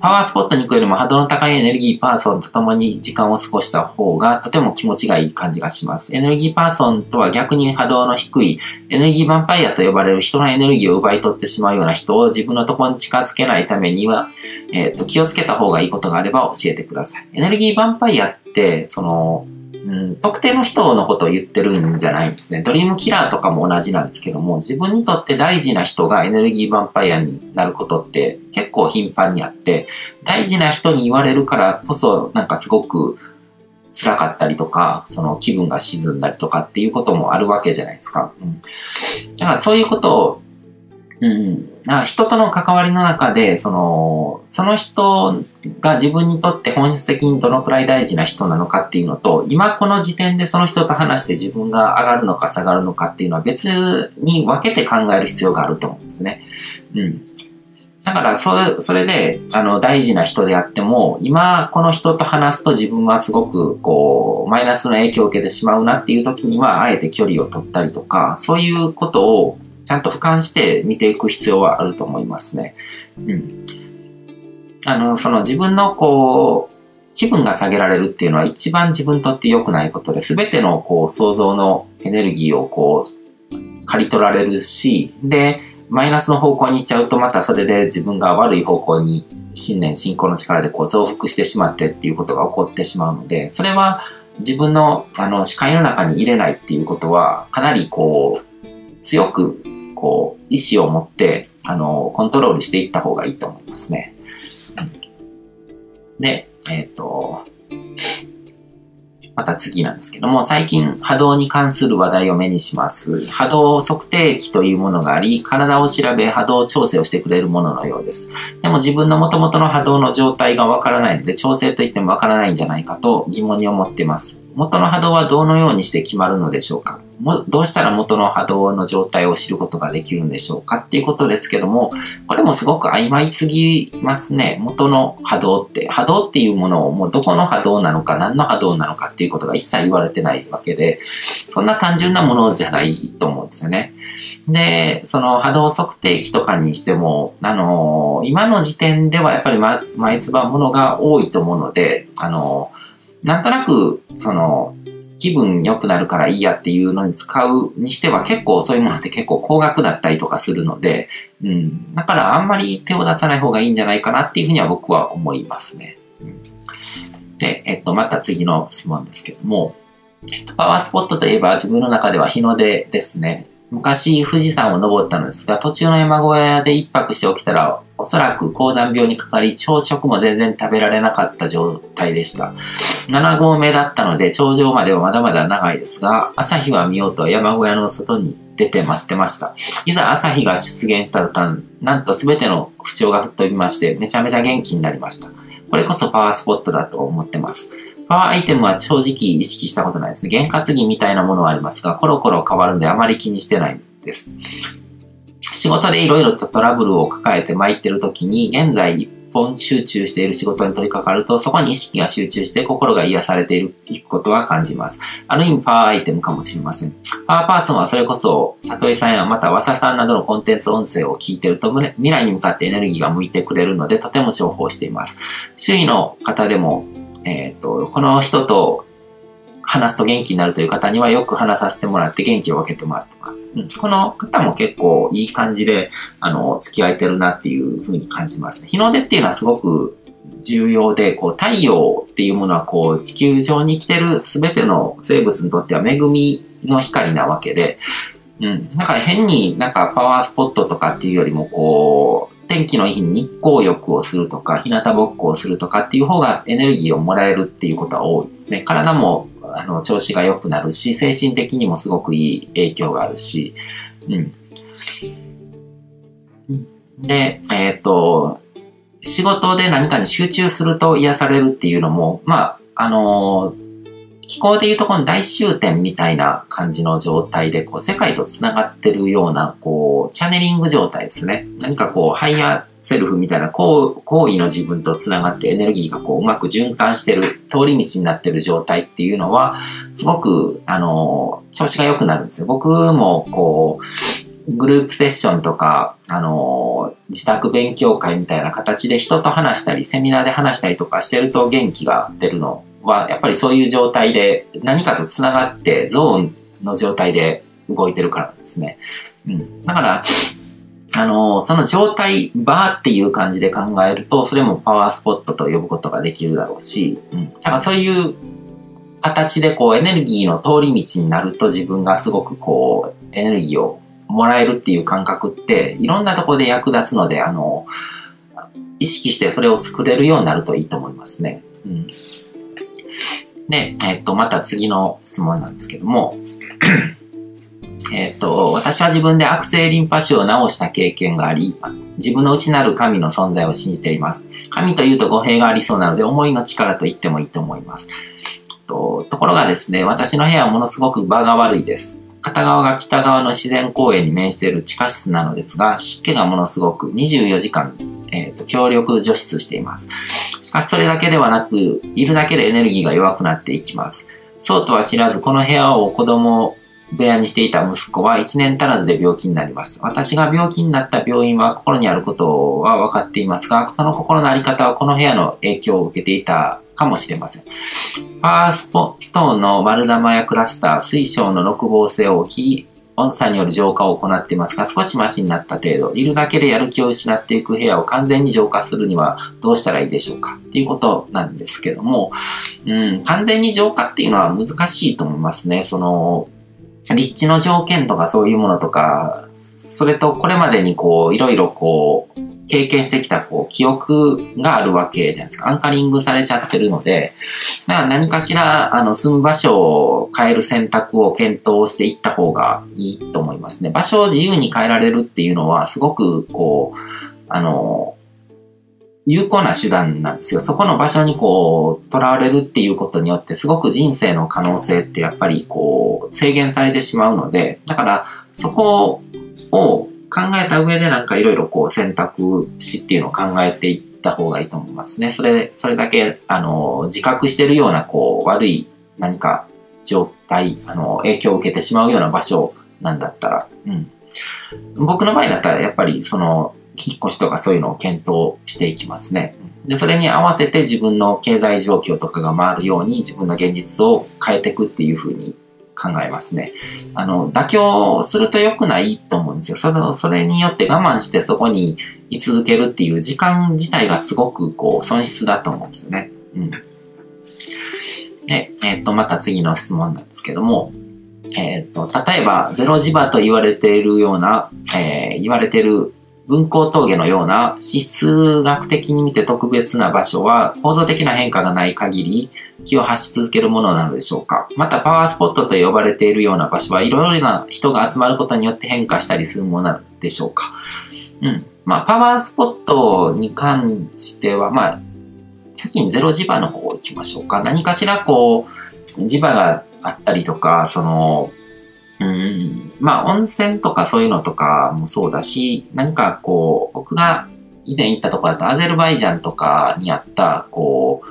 パワースポットに行くよりも波動の高いエネルギーパーソンと共に時間を過ごした方がとても気持ちがいい感じがします。エネルギーパーソンとは逆に波動の低いエネルギーヴァンパイアと呼ばれる人のエネルギーを奪い取ってしまうような人を自分のところに近づけないためには、え、ー、と、気をつけた方がいいことがあれば教えてください。エネルギーヴァンパイアって、その、うん、特定の人のことを言ってるんじゃないんですね。ドリームキラーとかも同じなんですけども、自分にとって大事な人がエネルギーヴァンパイアになることって結構頻繁にあって、大事な人に言われるからこそ、なんかすごく辛かったりとか、その気分が沈んだりとかっていうこともあるわけじゃないですか。うん、だからそういうことをうん。人との関わりの中で、その、その人が自分にとって本質的にどのくらい大事な人なのかっていうのと、今この時点でその人と話して自分が上がるのか下がるのかっていうのは別に分けて考える必要があると思うんですね。うん。だから、それ、それで、あの、大事な人であっても、今、この人と話すと自分はすごく、こう、マイナスの影響を受けてしまうなっていう時には、あえて距離を取ったりとか、そういうことを、ちゃんと俯瞰して見ていく必要はあると思いますね。うん。あの、その自分のこう、気分が下げられるっていうのは一番自分にとって良くないことで、全てのこう想像のエネルギーをこう、刈り取られるし、で、マイナスの方向に行っちゃうとまたそれで自分が悪い方向に信念、信仰の力でこう増幅してしまってっていうことが起こってしまうので、それは自分のあの視界の中に入れないっていうことは、かなりこう、強くこう、意志を持って、あの、コントロールしていった方がいいと思いますね。で、えっ、ー、と、また次なんですけども、最近波動に関する話題を目にします。波動測定器というものがあり、体を調べ波動調整をしてくれるもののようです。でも自分の元々の波動の状態がわからないので、調整といってもわからないんじゃないかと疑問に思っています。元の波動はどのようにして決まるのでしょうか？もどうしたら元の波動の状態を知ることができるんでしょうかっていうことですけども、これもすごく曖昧すぎますね。元の波動って、波動っていうものをもうどこの波動なのか何の波動なのかっていうことが一切言われてないわけで、そんな単純なものじゃないと思うんですよね。で、その波動測定器とかにしても、あの今の時点ではやっぱり毎つばものが多いと思うので、あのなんとなく、その、気分良くなるからいいやっていうのに使うにしては結構そういうものって結構高額だったりとかするので、うん。だからあんまり手を出さない方がいいんじゃないかなっていうふうには僕は思いますね。で、えっと、また次の質問ですけども、パワースポットといえば自分の中では日の出ですね。昔富士山を登ったのですが、途中の山小屋で一泊して起きたら、おそらく高山病にかかり、朝食も全然食べられなかった状態でした。7合目だったので、頂上まではまだまだ長いですが、朝日は見ようと山小屋の外に出て待ってました。いざ朝日が出現した途端、なんと全ての不調が吹っ飛びまして、めちゃめちゃ元気になりました。これこそパワースポットだと思ってます。パワーアイテムは正直意識したことないですね。験担ぎみたいなものはありますが、コロコロ変わるんであまり気にしてないんです。仕事でいろいろとトラブルを抱えて参ってる時に、現在一本集中している仕事に取り掛かると、そこに意識が集中して心が癒されていることは感じます。ある意味パワーアイテムかもしれません。パワーパーソンはそれこそ、里井さんやまた和佐さんなどのコンテンツ音声を聞いてると、未来に向かってエネルギーが向いてくれるので、とても重宝しています。周囲の方でもえっ、ー、と、この人と話すと元気になるという方にはよく話させてもらって元気を分けてもらってます。うん、この方も結構いい感じで、あの、付き合えてるなっていうふうに感じます日の出っていうのはすごく重要で、こう、太陽っていうものはこう、地球上に生きてる全ての生物にとっては恵みの光なわけで、うん。だから変になんかパワースポットとかっていうよりもこう、天気のいい日に日光浴をするとか、日向ぼっこをするとかっていう方がエネルギーをもらえるっていうことは多いですね。体もあの調子が良くなるし、精神的にもすごくいい影響があるし、うん。で、えっ、ー、と、仕事で何かに集中すると癒されるっていうのも、まあ、あのー気功でいうとこの大周天みたいな感じの状態で、こう、世界と繋がってるような、こう、チャネリング状態ですね。何かこう、ハイヤーセルフみたいな高位の自分と繋がってエネルギーがこう、うまく循環してる、通り道になってる状態っていうのは、すごく、あの、調子が良くなるんですよ。僕も、こう、グループセッションとか、あの、自宅勉強会みたいな形で人と話したり、セミナーで話したりとかしてると元気が出るのは、やっぱりそういう状態で何かと繋がってゾーンの状態で動いてるからですね。うん。だから、あの、その状態、バーっていう感じで考えると、それもパワースポットと呼ぶことができるだろうし、うん。だからそういう形でこうエネルギーの通り道になると自分がすごくこうエネルギーをもらえるっていう感覚っていろんなとこで役立つので、あの、意識してそれを作れるようになるといいと思いますね。うん。で、えっと、また次の質問なんですけども、えっと、私は自分で悪性リンパ腫を治した経験があり、自分の内なる神の存在を信じています。神というと語弊がありそうなので、思いの力と言ってもいいと思います。とところがですね、私の部屋はものすごく場が悪いです。片側が北側の自然公園に面している地下室なのですが、湿気がものすごく24時間、えーと、強力除湿しています。しかしそれだけではなく、いるだけでエネルギーが弱くなっていきます。そうとは知らず、この部屋を子供部屋にしていた息子は1年足らずで病気になります。私が病気になった病院は心にあることは分かっていますが、その心のあり方はこの部屋の影響を受けていたかもしれません。パースポストーンの丸玉やクラスター、水晶の六芒星を切り、温差による浄化を行っていますが、少しマシになった程度、いるだけでやる気を失っていく部屋を完全に浄化するにはどうしたらいいでしょうか？っていうことなんですけども、うん、完全に浄化っていうのは難しいと思いますね。その、立地の条件とかそういうものとか、それとこれまでにこう、いろいろこう、経験してきたこう記憶があるわけじゃないですか。アンカリングされちゃってるので、だから何かしらあの住む場所を変える選択を検討していった方がいいと思いますね。場所を自由に変えられるっていうのはすごくこう、あの、有効な手段なんですよ。そこの場所にこう、囚われるっていうことによって、すごく人生の可能性ってやっぱりこう、制限されてしまうので、だからそこを考えた上でなんかいろいろこう選択肢っていうのを考えていった方がいいと思いますね。それ、それだけ、あの、自覚してるようなこう悪い何か状態、あの、影響を受けてしまうような場所なんだったら、うん。僕の場合だったらやっぱりその、引っ越しとかそういうのを検討していきますね。で、それに合わせて自分の経済状況とかが回るように自分の現実を変えていくっていうふうに考えますね。あの、妥協すると良くないと思うんですよ。それそれによって我慢してそこに居続けるっていう時間自体がすごくこう損失だと思うんですよね。うん。で、えっ、ー、と、また次の質問なんですけども、えっ、ー、と、例えば、ゼロ磁場と言われているような、えー、言われている分光峠のような指数学的に見て特別な場所は構造的な変化がない限り気を発し続けるものなのでしょうかまたパワースポットと呼ばれているような場所はいろいろな人が集まることによって変化したりするものなのでしょうかうん。まあ、パワースポットに関しては、まあ、先にゼロ磁場の方行きましょうか。何かしらこう、磁場があったりとか、その、うん、まあ温泉とかそういうのとかもそうだし、何かこう、僕が以前行ったところだとアゼルバイジャンとかにあった、こう、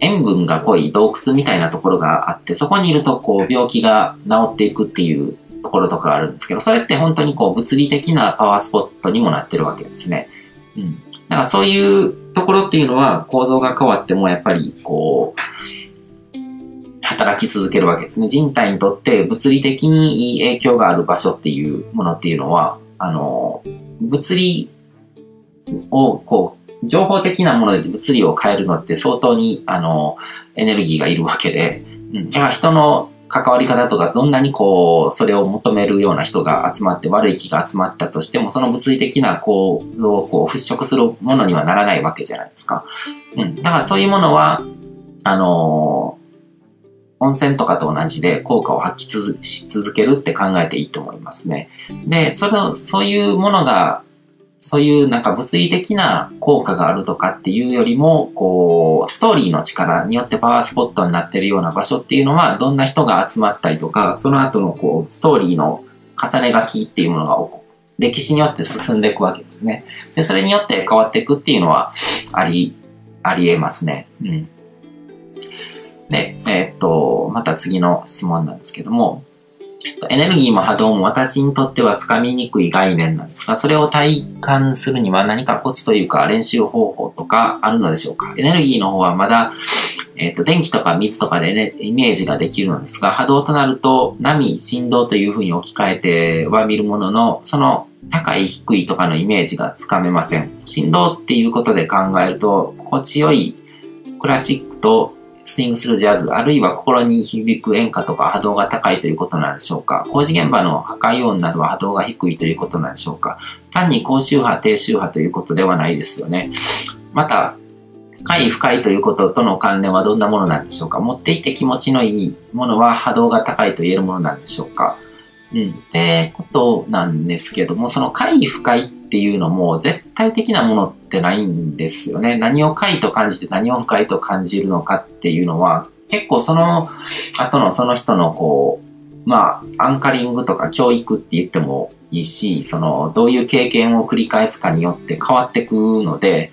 塩分が濃い洞窟みたいなところがあって、そこにいるとこう病気が治っていくっていうところとかがあるんですけど、それって本当にこう物理的なパワースポットにもなってるわけですね。うん。だからそういうところっていうのは構造が変わってもやっぱりこう、働き続けるわけですね。人体にとって物理的にいい影響がある場所っていうものっていうのは、あの、物理を、こう、情報的なもので物理を変えるのって相当に、あの、エネルギーがいるわけで、うん、じゃあ人の関わり方とか、どんなにこう、それを求めるような人が集まって、悪い気が集まったとしても、その物理的な構造をこう払拭するものにはならないわけじゃないですか。うん。だからそういうものは、あの温泉とかと同じで効果を発揮し続けるって考えていいと思いますね。で、その、そういうものが、そういうなんか物理的な効果があるとかっていうよりも、こう、ストーリーの力によってパワースポットになってるような場所っていうのは、どんな人が集まったりとか、その後のこう、ストーリーの重ね書きっていうものが歴史によって進んでいくわけですね。で、それによって変わっていくっていうのは、あり、あり得ますね。うん。で、えー、っと、また次の質問なんですけども、エネルギーも波動も私にとってはつかみにくい概念なんですが、それを体感するには何かコツというか練習方法とかあるのでしょうか？エネルギーの方はまだ、えっ、ー、と、電気とか水とかで、ね、イメージができるのですが、波動となると波、振動というふうに置き換えては見るものの、その高い低いとかのイメージがつかめません。振動っていうことで考えると、心地よいクラシックとスイングするジャズ、あるいは心に響く演歌とか波動が高いということなんでしょうか。工事現場の破壊音などは波動が低いということなんでしょうか。単に高周波、低周波ということではないですよね。また、深い深いということとの関連はどんなものなんでしょうか。持っていて気持ちのいいものは波動が高いと言えるものなんでしょうか。うん。ってことなんですけども、その快不快っていうのも絶対的なものってないんですよね。何を快と感じて何を不快と感じるのかっていうのは、結構その後のその人のこう、まあ、アンカリングとか教育って言ってもいいし、その、どういう経験を繰り返すかによって変わってくので、